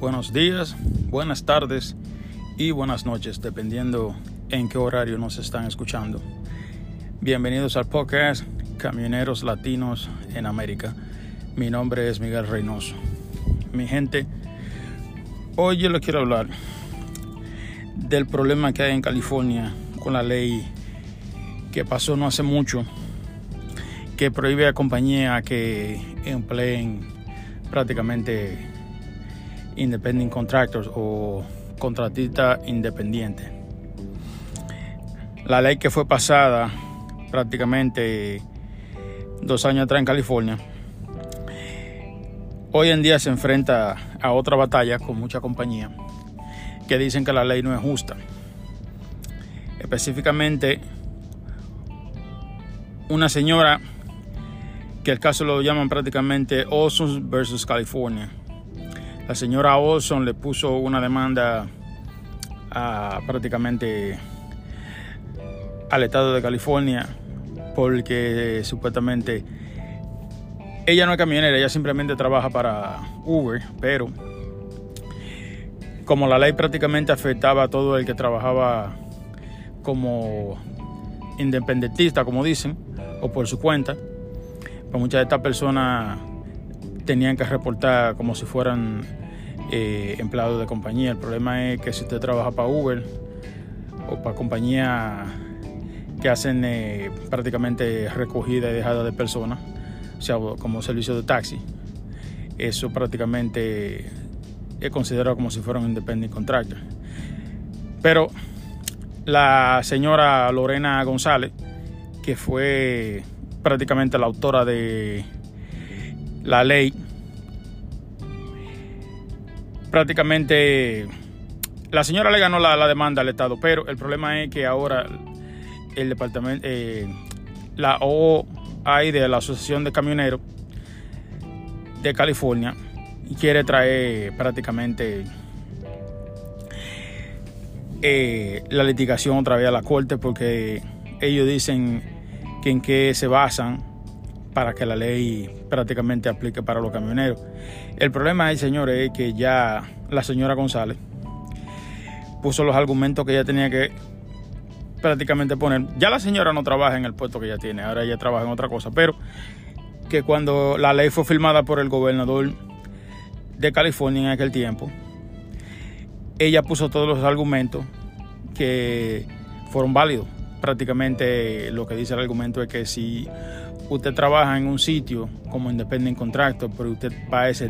buenos días, buenas tardes y buenas noches, dependiendo en qué horario nos están escuchando. Bienvenidos al podcast Camioneros Latinos en América. Mi nombre es Miguel Reynoso. Mi gente, hoy yo les quiero hablar del problema que hay en California con la ley que pasó no hace mucho, que prohíbe a compañías que empleen prácticamente independent contractors o contratistas independientes. La ley que fue pasada prácticamente dos años atrás en California, hoy en día se enfrenta a otra batalla con mucha compañía que dicen que la ley no es justa. Específicamente, una señora que el caso lo llaman prácticamente Olson versus California la señora Olson le puso una demanda a, prácticamente al estado de California porque supuestamente ella no es camionera, ella simplemente trabaja para Uber, pero como la ley prácticamente afectaba a todo el que trabajaba como independentista, como dicen, o por su cuenta, pues muchas de estas personas tenían que reportar como si fueran eh, empleados de compañía. El problema es que si usted trabaja para Uber o para compañías que hacen eh, prácticamente recogida y dejada de personas, o sea, como servicio de taxi, eso prácticamente es considerado como si fuera un independent contractor. Pero la señora Lorena González, que fue prácticamente la autora de la ley prácticamente la señora le ganó la, demanda al Estado, pero el problema es que ahora el departamento, eh, la OAI de la Asociación de Camioneros de California quiere traer prácticamente eh, la litigación otra vez a la corte porque ellos dicen que en qué se basan para que la ley prácticamente aplique para los camioneros. El problema, señores, es que ya la señora González puso los argumentos que ella tenía que prácticamente poner. Ya la señora no trabaja en el puesto que ella tiene, ahora ella trabaja en otra cosa, pero que cuando la ley fue firmada por el gobernador de California en aquel tiempo, ella puso todos los argumentos que fueron válidos. Prácticamente lo que dice el argumento es que si usted trabaja en un sitio como independent contractor, pero usted va a ese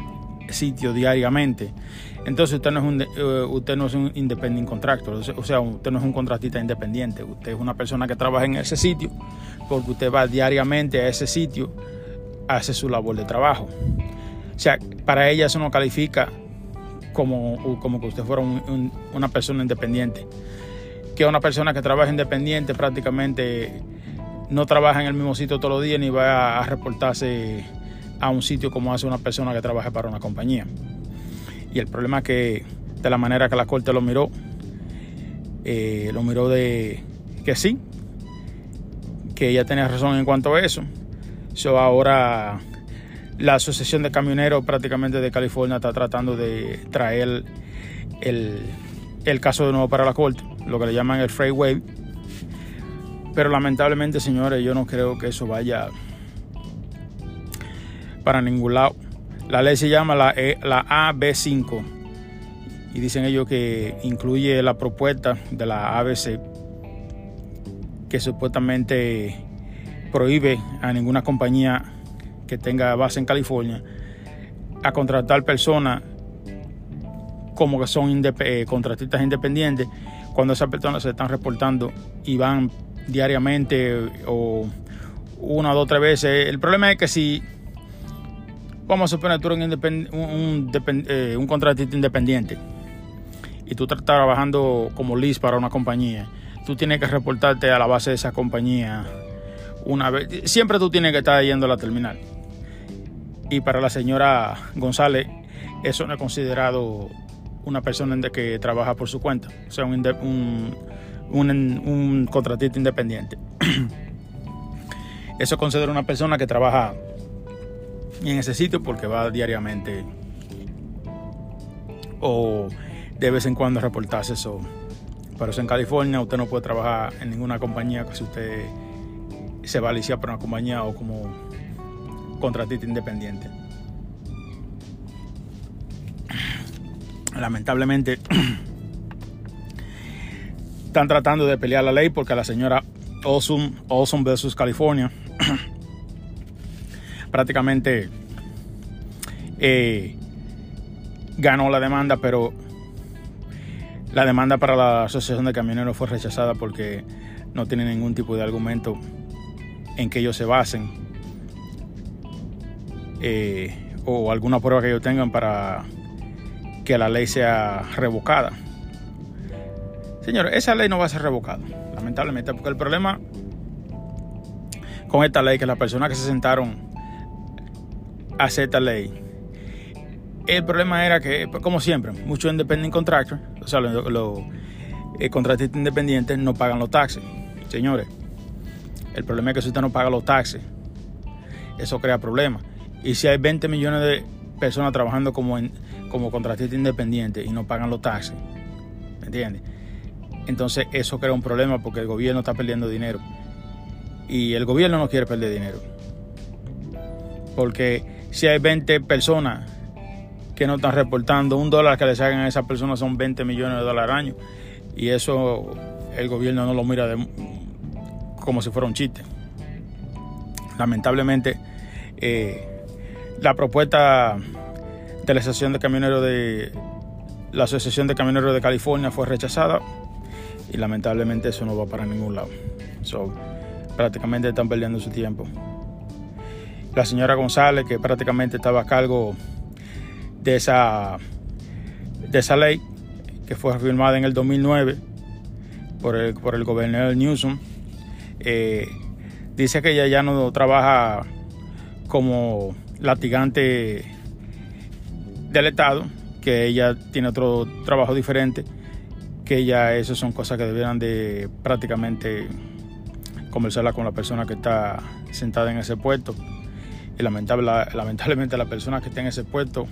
sitio diariamente, entonces usted no es un, eh, usted no es un independent contractor, o sea, usted no es un contratista independiente, usted es una persona que trabaja en ese sitio porque usted va diariamente a ese sitio, hace su labor de trabajo. O sea, para ella eso no califica como, como que usted fuera una persona independiente. Que una persona que trabaja independiente prácticamente no trabaja en el mismo sitio todos los días ni va a reportarse a un sitio como hace una persona que trabaja para una compañía. Y el problema es que de la manera que la corte lo miró, eh, lo miró de que sí, que ella tenía razón en cuanto a eso. So, ahora la Asociación de Camioneros prácticamente de California está tratando de traer el, caso de nuevo para la corte, lo que le llaman el freeway pero lamentablemente, señores, yo no creo que eso vaya para ningún lado. La ley se llama la, e, la AB5 y dicen ellos que incluye la propuesta de la ABC que supuestamente prohíbe a ninguna compañía que tenga base en California a contratar personas como que son eh, contratistas independientes cuando esas personas se están reportando y van diariamente o una o dos tres veces. El problema es que si, vamos a suponer, tú eres un, un, eh, un, contratista independiente y tú estás trabajando como list para una compañía, tú tienes que reportarte a la base de esa compañía una vez. Siempre tú tienes que estar yendo a la terminal. Y para la señora González, eso no es considerado una persona que trabaja por su cuenta, o sea, un, un un, contratista independiente. Eso considera una persona que trabaja en ese sitio porque va diariamente o de vez en cuando reportarse eso. Pero eso en California usted no puede trabajar en ninguna compañía si usted se va a liciar por una compañía o como contratista independiente. Lamentablemente están tratando de pelear la ley porque la señora Awesome, awesome versus California prácticamente eh, ganó la demanda, pero la demanda para la Asociación de Camioneros fue rechazada porque no tiene ningún tipo de argumento en que ellos se basen eh, o alguna prueba que ellos tengan para que la ley sea revocada. Señores, esa ley no va a ser revocada, lamentablemente, porque el problema con esta ley que las personas que se sentaron a hacer esta ley el problema era que, como siempre, muchos independent contractors, o sea, los, eh, contratistas independientes no pagan los taxes. Señores, el problema es que si usted no paga los taxes, eso crea problemas. Y si hay 20 millones de personas trabajando como, como contratistas independientes y no pagan los taxes, ¿me entiendes? Entonces eso crea un problema porque el gobierno está perdiendo dinero. Y el gobierno no quiere perder dinero. Porque si hay 20 personas que no están reportando. Un dólar que les hagan a esas personas son 20 millones de dólares al año. Y eso el gobierno no lo mira como si fuera un chiste. Lamentablemente, eh, la propuesta de la Asociación de Camioneros de la Asociación de Camioneros de California fue rechazada y lamentablemente eso no va para ningún lado. So, prácticamente están perdiendo su tiempo. La señora González, que prácticamente estaba a cargo de esa, de esa ley que fue firmada en el 2009 por el, por el gobernador Newsom. Eh, dice que ella ya no trabaja como latigante del Estado, que ella tiene otro trabajo diferente, que ya eso son cosas que debieran de prácticamente conversarla con la persona que está sentada en ese puesto. Y lamentable, lamentablemente la persona que está en ese puesto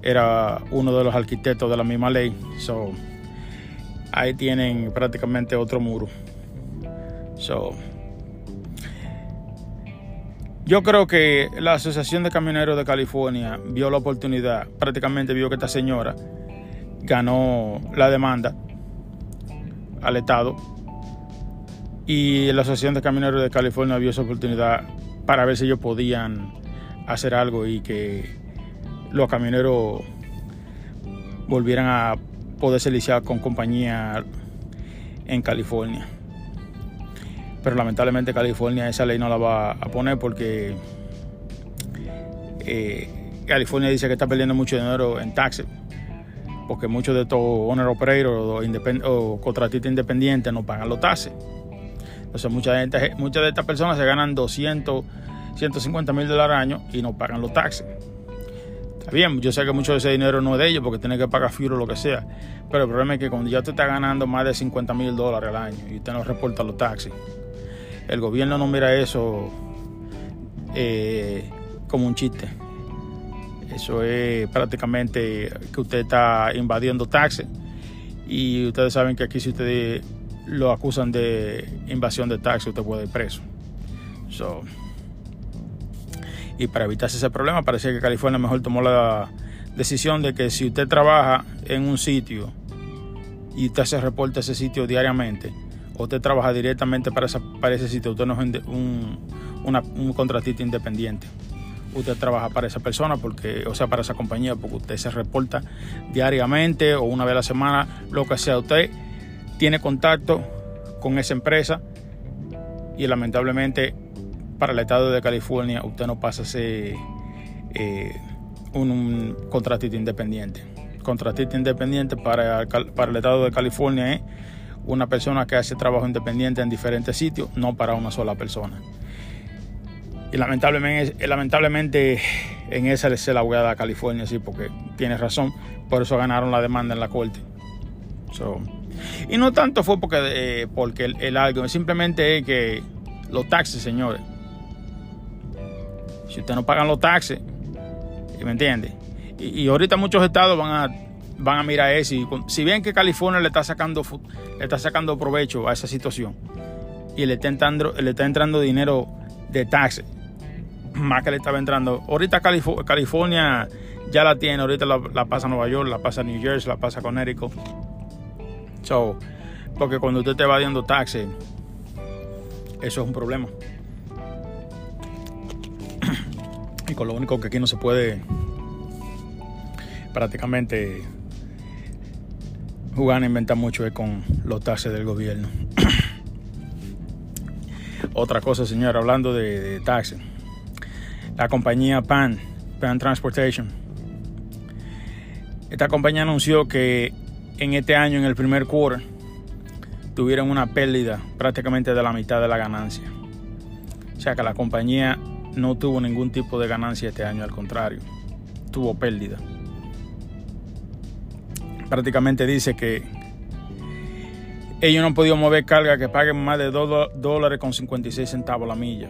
era uno de los arquitectos de la misma ley. So, ahí tienen prácticamente otro muro. So, yo creo que la Asociación de Camioneros de California vio la oportunidad, prácticamente vio que esta señora ganó la demanda al Estado y la Asociación de Camioneros de California vio esa oportunidad para ver si ellos podían hacer algo y que los camioneros volvieran a poderse liciar con compañía en California. Pero lamentablemente California esa ley no la va a poner porque eh, California dice que está perdiendo mucho dinero en taxes. Porque muchos de estos owner operators o, contratistas independientes no pagan los taxes. Entonces mucha gente, muchas de estas personas se ganan 200, 150 mil dólares al año y no pagan los taxes. Está bien, yo sé que mucho de ese dinero no es de ellos porque tiene que pagar fuel o lo que sea. Pero el problema es que cuando ya usted está ganando más de 50 mil dólares al año y usted no reporta los taxis, el gobierno no mira eso eh, como un chiste. Eso es prácticamente que usted está invadiendo taxes. Y ustedes saben que aquí si ustedes lo acusan de invasión de taxes, usted puede ir preso. So, y para evitarse ese problema parece que California mejor tomó la decisión de que si usted trabaja en un sitio y usted se reporta ese sitio diariamente, o usted trabaja directamente para, para ese sitio, usted no es un, un contratista independiente. Usted trabaja para esa persona, porque, o sea, para esa compañía, porque usted se reporta diariamente o una vez a la semana, lo que sea. Usted tiene contacto con esa empresa y lamentablemente para el estado de California usted no pasa a ser eh, un, contratista independiente. Contratista independiente para, para el estado de California es una persona que hace trabajo independiente en diferentes sitios, no para una sola persona. Y lamentablemente, lamentablemente en esa se la voy a California, sí, porque tiene razón. Por eso ganaron la demanda en la corte. y no tanto fue porque, eh, porque el, algo, simplemente es que los taxis, señores, si usted no pagan los taxes, ¿me entiende? Y, ahorita muchos estados van a van a mirar eso y si ven que California le está sacando le está sacando provecho a esa situación y le está entrando, le está entrando dinero de taxes más que le estaba entrando. Ahorita California ya la tiene ahorita la, pasa Nueva York la pasa New Jersey la pasa Connecticut. So, porque cuando usted te va dando taxes eso es un problema. Y con lo único que aquí no se puede prácticamente jugar a inventar mucho es con los taxes del gobierno. Otra cosa, señor, hablando de, taxes. La compañía PAN, PAN Transportation. Esta compañía anunció que en este año, en el primer quarter, tuvieron una pérdida prácticamente de la mitad de la ganancia. O sea que la compañía no tuvo ningún tipo de ganancia este año, al contrario, tuvo pérdida prácticamente dice que ellos no han podido mover carga que paguen más de 2 dólares con 56 centavos la milla.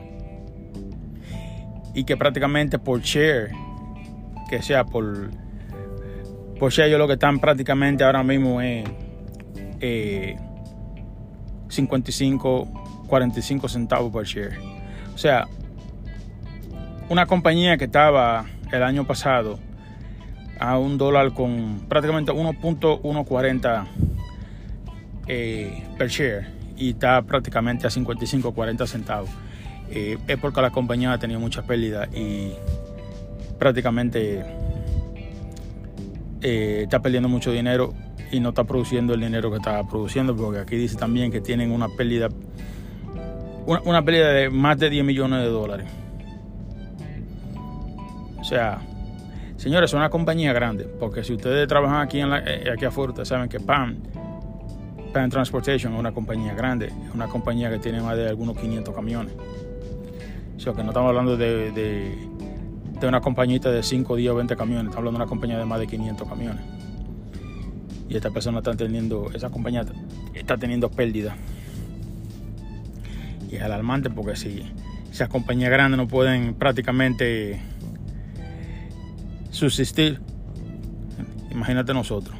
Y que prácticamente por share, que sea por, por share, ellos lo que están prácticamente ahora mismo es 55, eh, 45 centavos por share. O sea, una compañía que estaba el año pasado a un dólar con prácticamente 1.140 eh, per share y está prácticamente a 55-40 centavos. Eh, es porque la compañía ha tenido mucha pérdida y prácticamente eh, está perdiendo mucho dinero y no está produciendo el dinero que está produciendo porque aquí dice también que tienen una pérdida una, una pérdida de más de 10 millones de dólares. O sea, Señores, es una compañía grande, porque si ustedes trabajan aquí, en la, aquí afuera, ustedes saben que PAM, PAM Transportation es una compañía grande, es una compañía que tiene más de algunos 500 camiones. O sea, que no estamos hablando de, de, una compañita de 5, 10 o 20 camiones, estamos hablando de una compañía de más de 500 camiones. Y esta persona está teniendo, esa compañía está teniendo pérdida. Y es alarmante porque si esas compañías grandes no pueden prácticamente subsistir. Imagínate nosotros.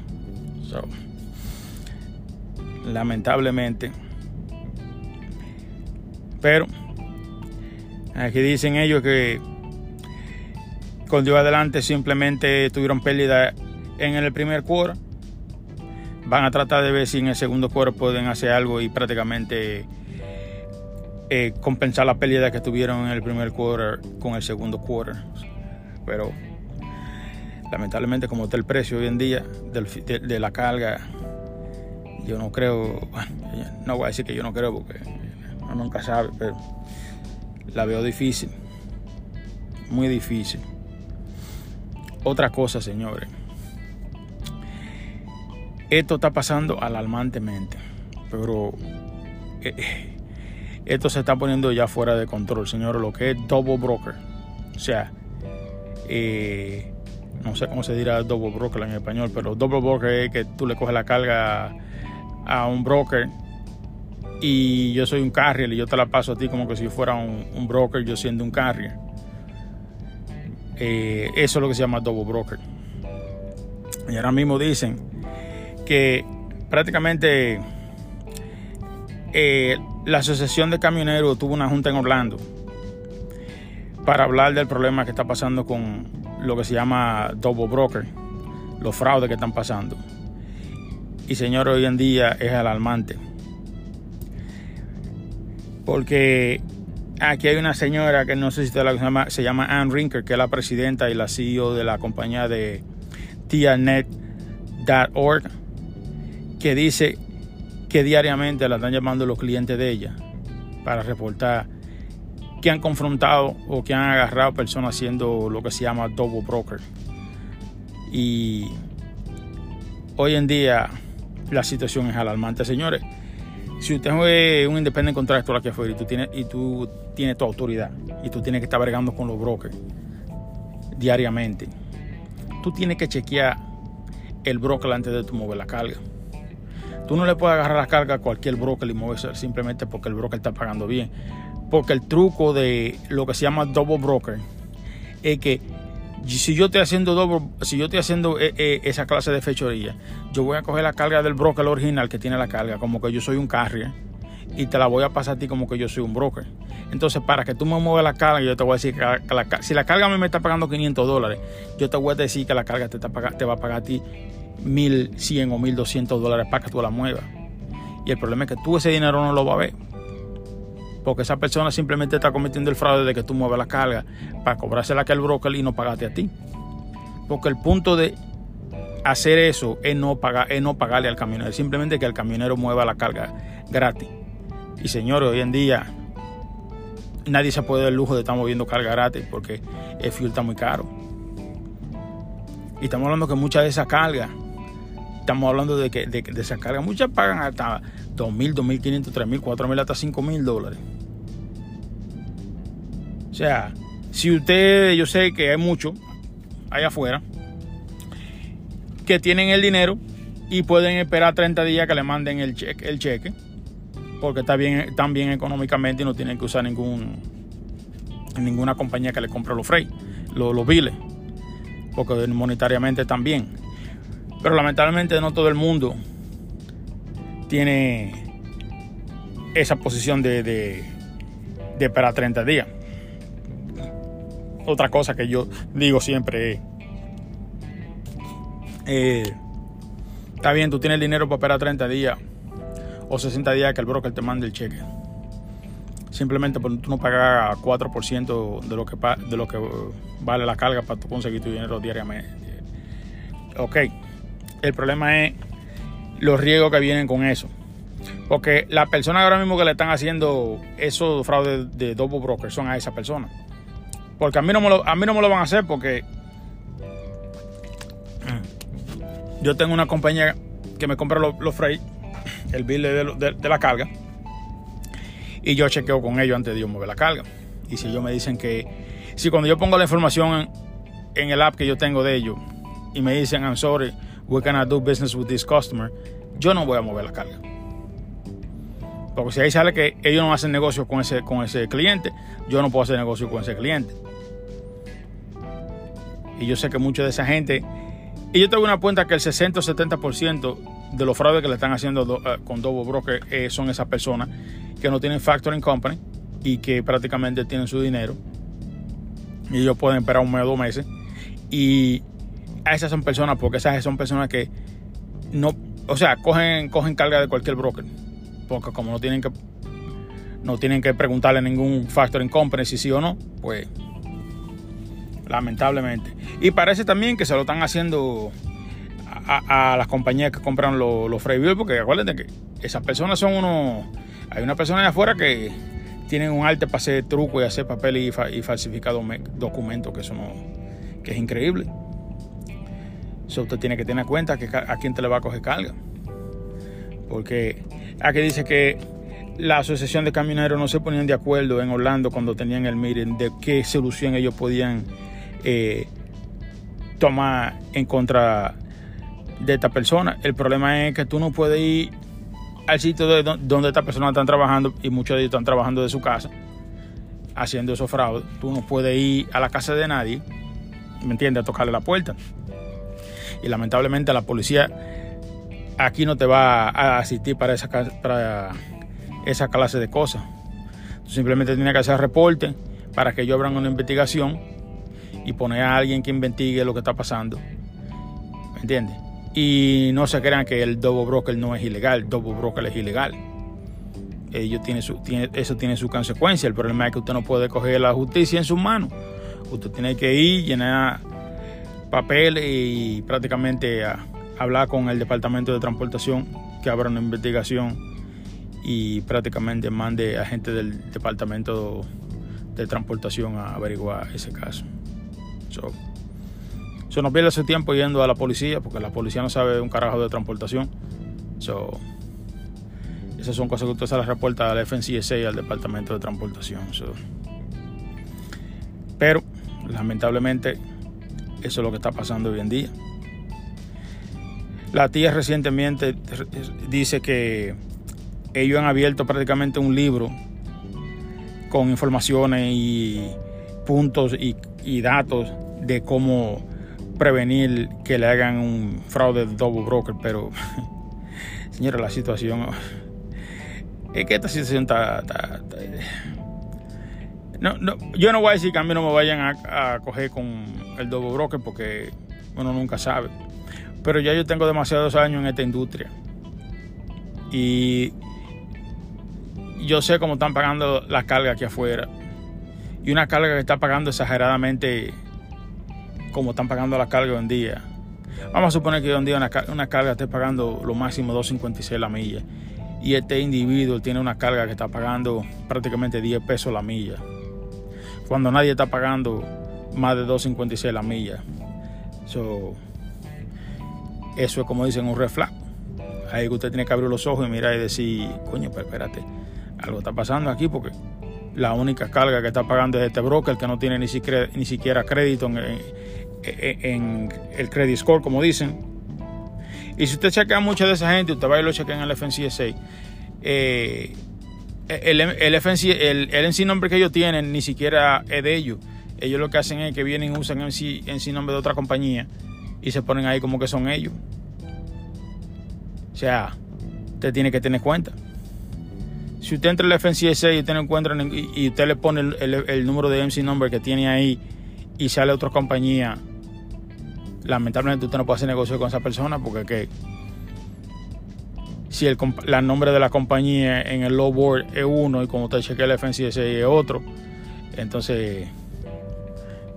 Lamentablemente. Pero aquí dicen ellos que con Dios adelante simplemente tuvieron pérdida en el primer quarter. Van a tratar de ver si en el segundo quarter pueden hacer algo y prácticamente eh, compensar la pérdida que tuvieron en el primer quarter con el segundo quarter. Pero lamentablemente como está el precio hoy en día de, la carga, yo no creo, no voy a decir que yo no creo porque uno nunca sabe, pero la veo difícil, muy difícil. Otra cosa, señores, esto está pasando alarmantemente, pero eh, esto se está poniendo ya fuera de control, señores, lo que es double broker. O sea, eh, no sé cómo se dirá double broker en español, pero double broker es que tú le coges la carga a un broker y yo soy un carrier y yo te la paso a ti como que si fuera un, broker, yo siendo un carrier. Eh, eso es lo que se llama double broker. Y ahora mismo dicen que prácticamente eh, la Asociación de Camioneros tuvo una junta en Orlando para hablar del problema que está pasando con lo que se llama double broker, los fraudes que están pasando. Y señor, hoy en día es alarmante. Porque aquí hay una señora que no sé si usted la llama, se llama Ann Rinker, que es la presidenta y la CEO de la compañía de tianet.org, que dice que diariamente la están llamando los clientes de ella para reportar que han confrontado o que han agarrado personas haciendo lo que se llama double broker. Y hoy en día la situación es alarmante, señores. Si usted es un independiente contractor aquí afuera y tú tienes, y tú tienes tu autoridad y tú tienes que estar bregando con los brokers diariamente, tú tienes que chequear el broker antes de tu mover la carga. Tú no le puedes agarrar la carga a cualquier broker y moverse simplemente porque el broker está pagando bien. Porque el truco de lo que se llama double broker es que si yo estoy haciendo doble, si yo estoy haciendo eh, eh, esa clase de fechoría, yo voy a coger la carga del broker original que tiene la carga, como que yo soy un carrier, y te la voy a pasar a ti como que yo soy un broker. Entonces, para que tú me muevas la carga, yo te voy a decir que si la carga me está pagando 500 dólares, yo te voy a decir que la carga te, te va a pagar a ti 1100 o 1200 dólares para que tú la muevas. Y el problema es que tú ese dinero no lo vas a ver. Porque esa persona simplemente está cometiendo el fraude de que tú mueves la carga para cobrársela aquel broker y no pagarte a ti. Porque el punto de hacer eso es no, pagar, es no pagarle al camionero, simplemente que el camionero mueva la carga gratis. Y señores, hoy en día nadie se puede dar el lujo de estar moviendo carga gratis porque el fuel está muy caro. Y estamos hablando que muchas de esas cargas, estamos hablando de que de, de esas cargas, muchas pagan hasta 2.000, 2.500, 3.000, 4.000, hasta 5.000 dólares. O sea, si usted, yo sé que hay muchos allá afuera que tienen el dinero y pueden esperar 30 días que le manden el cheque, el cheque porque está bien, están bien económicamente y no tienen que usar ningún, ninguna compañía que le compre los freight, los, los biles, porque monetariamente están bien. Pero lamentablemente no todo el mundo tiene esa posición de, de, esperar 30 días. Otra cosa que yo digo siempre eh, está bien, tú tienes dinero para esperar 30 días o 60 días que el broker te mande el cheque. Simplemente porque tú no pagas 4% de lo, que, de lo que vale la carga para tú conseguir tu dinero diariamente. Ok, el problema es los riesgos que vienen con eso. Porque las personas ahora mismo que le están haciendo esos fraudes de double broker son a esa persona. Porque a mí no me lo, a mí no me lo van a hacer porque yo tengo una compañía que me compra los, los freight el bill de, la carga y yo chequeo con ellos antes de yo mover la carga. Y si ellos me dicen que, si cuando yo pongo la información en, el app que yo tengo de ellos y me dicen, I'm sorry, we cannot do business with this customer, yo no voy a mover la carga. Porque si ahí sale que ellos no hacen negocio con ese, con ese cliente, yo no puedo hacer negocio con ese cliente. Y yo sé que mucha de esa gente, y yo tengo una cuenta que el 60 o 70% de los fraudes que le están haciendo eh, con Double Broker eh, son esas personas que no tienen factoring company y que prácticamente tienen su dinero. Y ellos pueden esperar un mes o dos meses. Y esas son personas porque esas son personas que no o sea cogen cogen carga de cualquier broker porque como no tienen que no tienen que preguntarle a ningún factoring company si sí o no pues lamentablemente y parece también que se lo están haciendo a, las compañías que compran los, los freight porque acuérdense que esas personas son unos. Hay una persona de afuera que tienen un arte para hacer truco y hacer papel y, falsificar documentos, que eso no, que es increíble. Eso usted tiene que tener cuenta que a quién te le va a coger carga. Porque aquí dice que la asociación de camioneros no se ponían de acuerdo en Orlando cuando tenían el meeting de qué solución ellos podían eh, tomar en contra de esta persona. El problema es que tú no puedes ir al sitio de donde esta persona está trabajando y muchos de ellos están trabajando de su casa haciendo esos fraudes. Tú no puedes ir a la casa de nadie, ¿me entiendes? A tocarle la puerta. Y lamentablemente la policía aquí no te va a asistir para esa, para esa clase de cosas. Tú simplemente tienes que hacer reporte para que ellos abran una investigación y poner a alguien que investigue lo que está pasando. ¿Me entiendes? Y no se crean que el double broker no es ilegal, el double broker es ilegal. Ellos su, tiene, eso tiene su consecuencia. El problema es que usted no puede coger la justicia en sus manos. Usted tiene que ir, llenar papel y prácticamente hablar con el departamento de transportación que abra una investigación y prácticamente mande a gente del departamento de transportación a averiguar ese caso. Se nos pierde ese tiempo yendo a la policía, porque la policía no sabe un carajo de transportación. esas son cosas que usted se las reporta al FNCSA y al Departamento de Transportación. pero, lamentablemente, eso es lo que está pasando hoy en día. La tía recientemente dice que ellos han abierto prácticamente un libro con informaciones y puntos y datos de cómo prevenir que le hagan un fraude de double broker, pero señora, la situación es que esta situación está, no, no, yo no voy a decir que a mí no me vayan a, coger con el double broker porque uno nunca sabe. Pero ya yo tengo demasiados años en esta industria. Y yo sé cómo están pagando la carga aquí afuera. Y una carga que está pagando exageradamente como están pagando la carga hoy en día. Vamos a suponer que hoy en día una, una carga esté pagando lo máximo 2.56 la milla. Y este individuo tiene una carga que está pagando prácticamente 10 pesos la milla. Cuando nadie está pagando más de 2.56 la milla. Eso es como dicen un reflejo. Ahí que usted tiene que abrir los ojos y mirar y decir, coño, pero espérate, algo está pasando aquí porque la única carga que está pagando es este broker que no tiene ni siquiera, crédito en, el credit score, como dicen. Y si usted chequea mucha de esa gente, usted va y lo chequea en el FNCSA. Eh, el, el, FNC, el, el nombre que ellos tienen ni siquiera es de ellos. Ellos lo que hacen es que vienen y usan el NC nombre de otra compañía y se ponen ahí como que son ellos. O sea, usted tiene que tener cuenta. Si usted entra al FNCSA y usted encuentra y usted le pone el, número de MC number que tiene ahí y sale otra compañía, lamentablemente usted no puede hacer negocio con esa persona porque que si el la nombre de la compañía en el low board es uno y como usted chequea el FNCSA es otro, entonces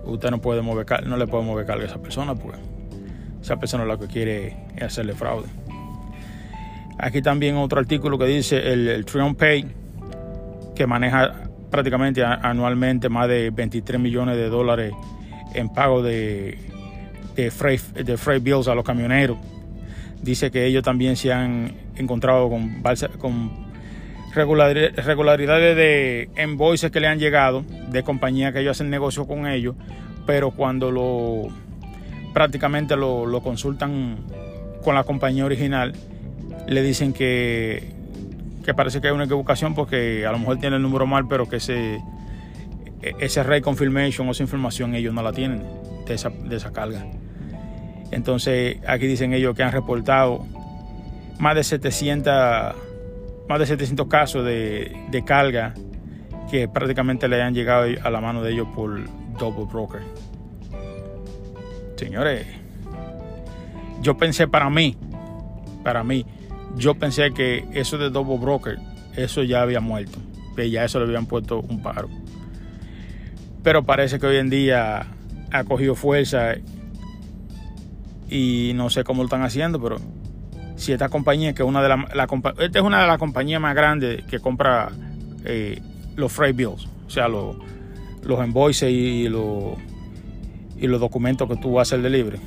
usted no puede mover no le puede mover carga a esa persona porque esa persona lo que quiere es hacerle fraude. Aquí también otro artículo que dice el, el Triumph Pay, que maneja prácticamente anualmente más de 23 millones de dólares en pago de, de, freight, bills a los camioneros. Dice que ellos también se han encontrado con, con regularidades de invoices que le han llegado de compañías que ellos hacen negocio con ellos, pero cuando lo prácticamente lo, lo consultan con la compañía original, le dicen que, que parece que hay una equivocación porque a lo mejor tiene el número mal, pero que ese, ese rate confirmation o esa información ellos no la tienen de esa, de esa carga. Entonces aquí dicen ellos que han reportado más de 700, más de 700 casos de, de carga que prácticamente le han llegado a la mano de ellos por double broker. Señores, yo pensé para mí, para mí, yo pensé que eso de Double Broker, eso ya había muerto, que ya eso le habían puesto un paro. Pero parece que hoy en día ha cogido fuerza y no sé cómo lo están haciendo, pero si esta compañía, que es una de las, la, esta es una de las compañías más grandes que compra eh, los freight bills, o sea, los, los invoices y los, y los documentos que tú hacer de libre.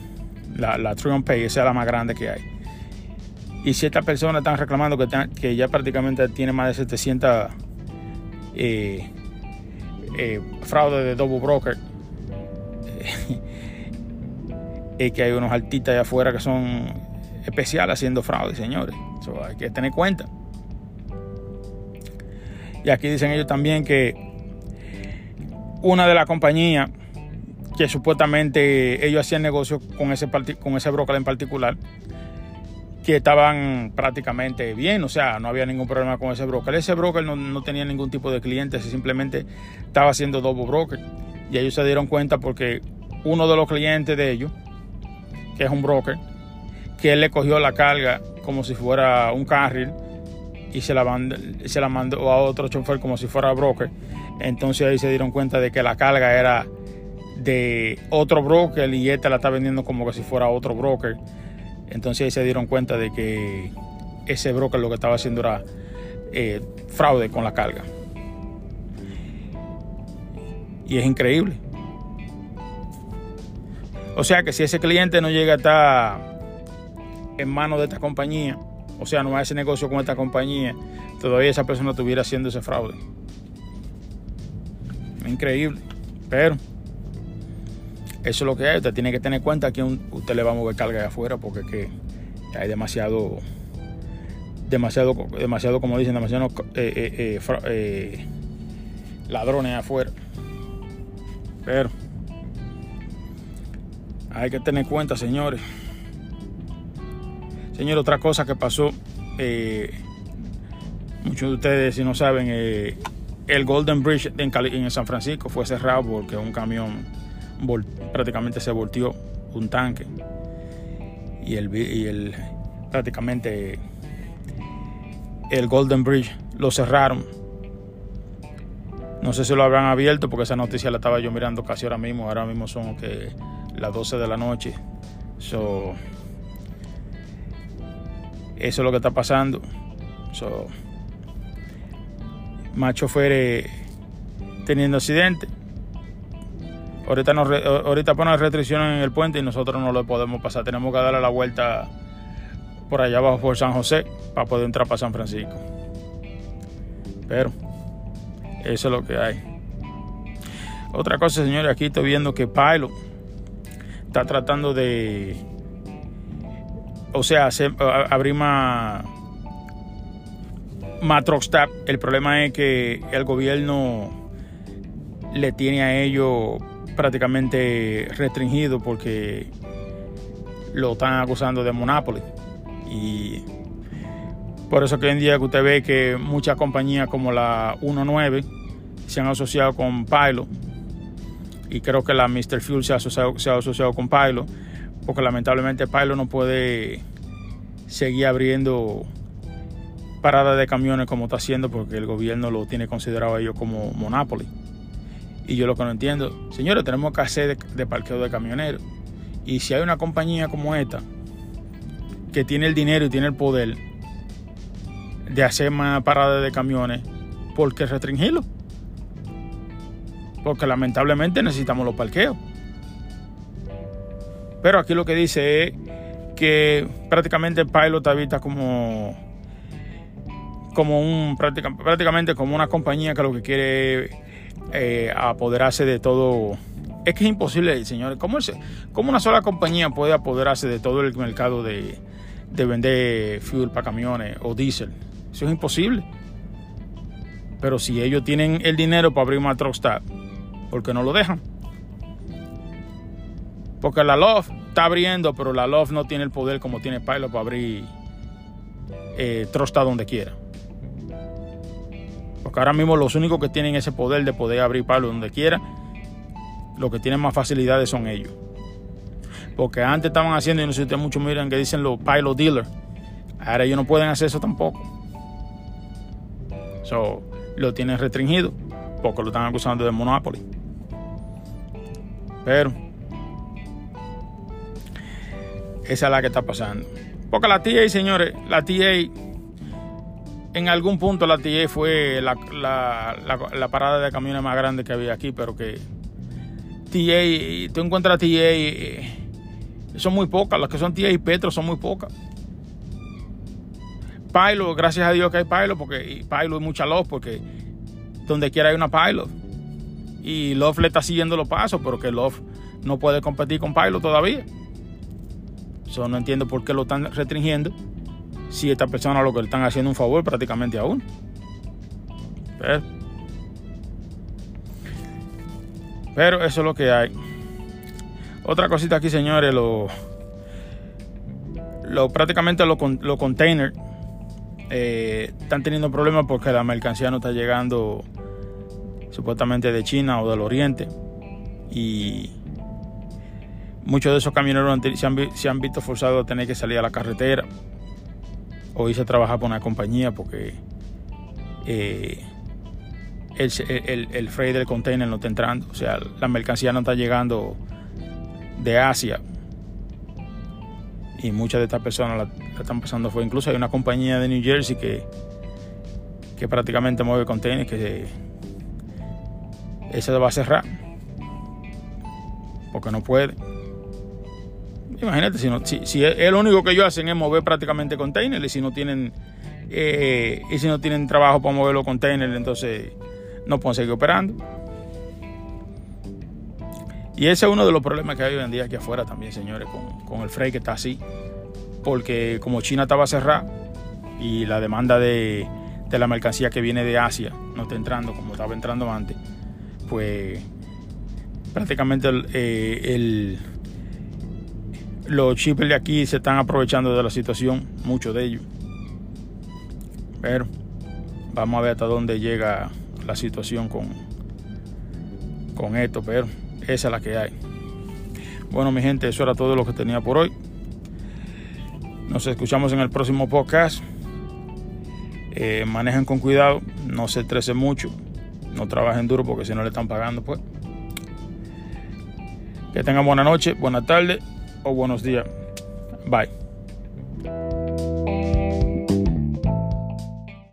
La, la Triumph Pay, esa es la más grande que hay. Y si estas personas están reclamando que, que ya prácticamente tiene más de 700 eh, eh, fraudes de double broker, y que hay unos artistas allá afuera que son especiales haciendo fraude, señores. Eso hay que tener cuenta. Y aquí dicen ellos también que una de las compañías que supuestamente ellos hacían negocio con ese, con ese broker en particular, que estaban prácticamente bien, o sea, no había ningún problema con ese broker. Ese broker no, tenía ningún tipo de clientes, simplemente estaba haciendo double broker. Y ellos se dieron cuenta porque uno de los clientes de ellos, que es un broker, que él le cogió la carga como si fuera un carril y se la, se la mandó a otro chofer como si fuera broker. Entonces ahí se dieron cuenta de que la carga era de otro broker y este la está vendiendo como que si fuera otro broker. Entonces ahí se dieron cuenta de que ese broker lo que estaba haciendo era eh, fraude con la carga. Y es increíble. O sea que si ese cliente no llega a estar en manos de esta compañía, o sea, no hace negocio con esta compañía, todavía esa persona estuviera haciendo ese fraude. Increíble. Pero eso es lo que hay. Usted tiene que tener cuenta que usted le va a mover carga de afuera porque que hay demasiado, demasiado, demasiado, como dicen, demasiado eh, eh, eh, ladrones afuera. Pero Hay que tener cuenta, señores. Señor, otra cosa que pasó, muchos de ustedes, si no saben, el Golden Bridge en, en, San Francisco fue cerrado porque un camión prácticamente se volteó un tanque y el, prácticamente el Golden Bridge lo cerraron. No sé si lo habrán abierto porque esa noticia la estaba yo mirando casi ahora mismo. Ahora mismo son las 12 de la noche. So, eso es lo que está pasando. So, más choferes teniendo accidentes. Ahorita, nos, ahorita ponen restricciones en el puente y nosotros no lo podemos pasar. Tenemos que darle la vuelta por allá abajo por San José para poder entrar para San Francisco. Pero eso es lo que hay. Otra cosa, señores, aquí estoy viendo que Pilot está tratando de, o sea, abrir más, más. El problema es que el gobierno le tiene a ellos prácticamente restringido porque lo están acusando de monopoly. Y por eso que hoy en día que usted ve que muchas compañías como la 19 se han asociado con Pilot y creo que la Mr. Fuel se ha asociado, se ha asociado con Pilot porque lamentablemente Pilot no puede seguir abriendo paradas de camiones como está haciendo porque el gobierno lo tiene considerado ellos como monopoly. Y yo lo que no entiendo, señores, tenemos que hacer de, parqueo de camioneros. Y si hay una compañía como esta que tiene el dinero y tiene el poder de hacer más paradas de camiones, ¿por qué restringirlo? Porque lamentablemente necesitamos los parqueos. Pero aquí lo que dice es que prácticamente el pilot está vista como como un prácticamente como una compañía que lo que quiere eh, apoderarse de todo es que es imposible señores ¿cómo, ¿cómo una sola compañía puede apoderarse de todo el mercado de, de vender fuel para camiones o diésel eso es imposible. Pero si ellos tienen el dinero para abrir una truck stop, ¿por qué no lo dejan? Porque la Love está abriendo, pero la Love no tiene el poder como tiene Pilot para abrir eh, donde quiera. Porque ahora mismo los únicos que tienen ese poder de poder abrir Pilot donde quiera, los que tienen más facilidades son ellos. Porque antes estaban haciendo, y no sé si ustedes mucho miran que dicen los Pilot Dealers. Ahora ellos no pueden hacer eso tampoco lo tienen restringido porque lo están acusando de monopoly. Pero esa es la que está pasando. Porque la TA, señores, la TA, en algún punto la TA fue la, la, parada de camiones más grande que había aquí, pero que TA, tú encuentras TA, eh, son muy pocas, las que son TA y Petro son muy pocas. Pilot, gracias a Dios que hay Pilot, porque Pilot es mucha Love, porque donde quiera hay una Pilot. Y Love le está siguiendo los pasos, pero que Love no puede competir con Pilot todavía. Yo no entiendo por qué lo están restringiendo si esta persona lo que le están haciendo un favor prácticamente aún. Pero, pero eso es lo que hay. Otra cosita aquí, señores, lo, lo prácticamente los lo containers eh, están teniendo problemas porque la mercancía no está llegando supuestamente de China o del Oriente. Y muchos de esos camioneros se han, visto forzados a tener que salir a la carretera o irse a trabajar por una compañía porque eh, el, el, freight del container no está entrando. O sea, la mercancía no está llegando de Asia. Y muchas de estas personas la, están pasando fue incluso hay una compañía de New Jersey que, que prácticamente mueve containers que esa va a cerrar porque no puede imagínate si, no, si, si es, lo único que ellos hacen es mover prácticamente containers y si no tienen eh, y si no tienen trabajo para mover los containers entonces no pueden seguir operando y ese es uno de los problemas que hay hoy en día aquí afuera también, señores, con, el freight que está así. Porque como China estaba cerrada y la demanda de, la mercancía que viene de Asia no está entrando como estaba entrando antes, pues prácticamente el, eh, los shippers de aquí se están aprovechando de la situación, muchos de ellos. Pero vamos a ver hasta dónde llega la situación con, con esto, pero esa es la que hay. Bueno, mi gente, eso era todo lo que tenía por hoy. Nos escuchamos en el próximo podcast. Eh, manejen con cuidado, no se estresen mucho, no trabajen duro porque si no le están pagando, pues. Que tengan buena noche, buena tarde o buenos días. Bye.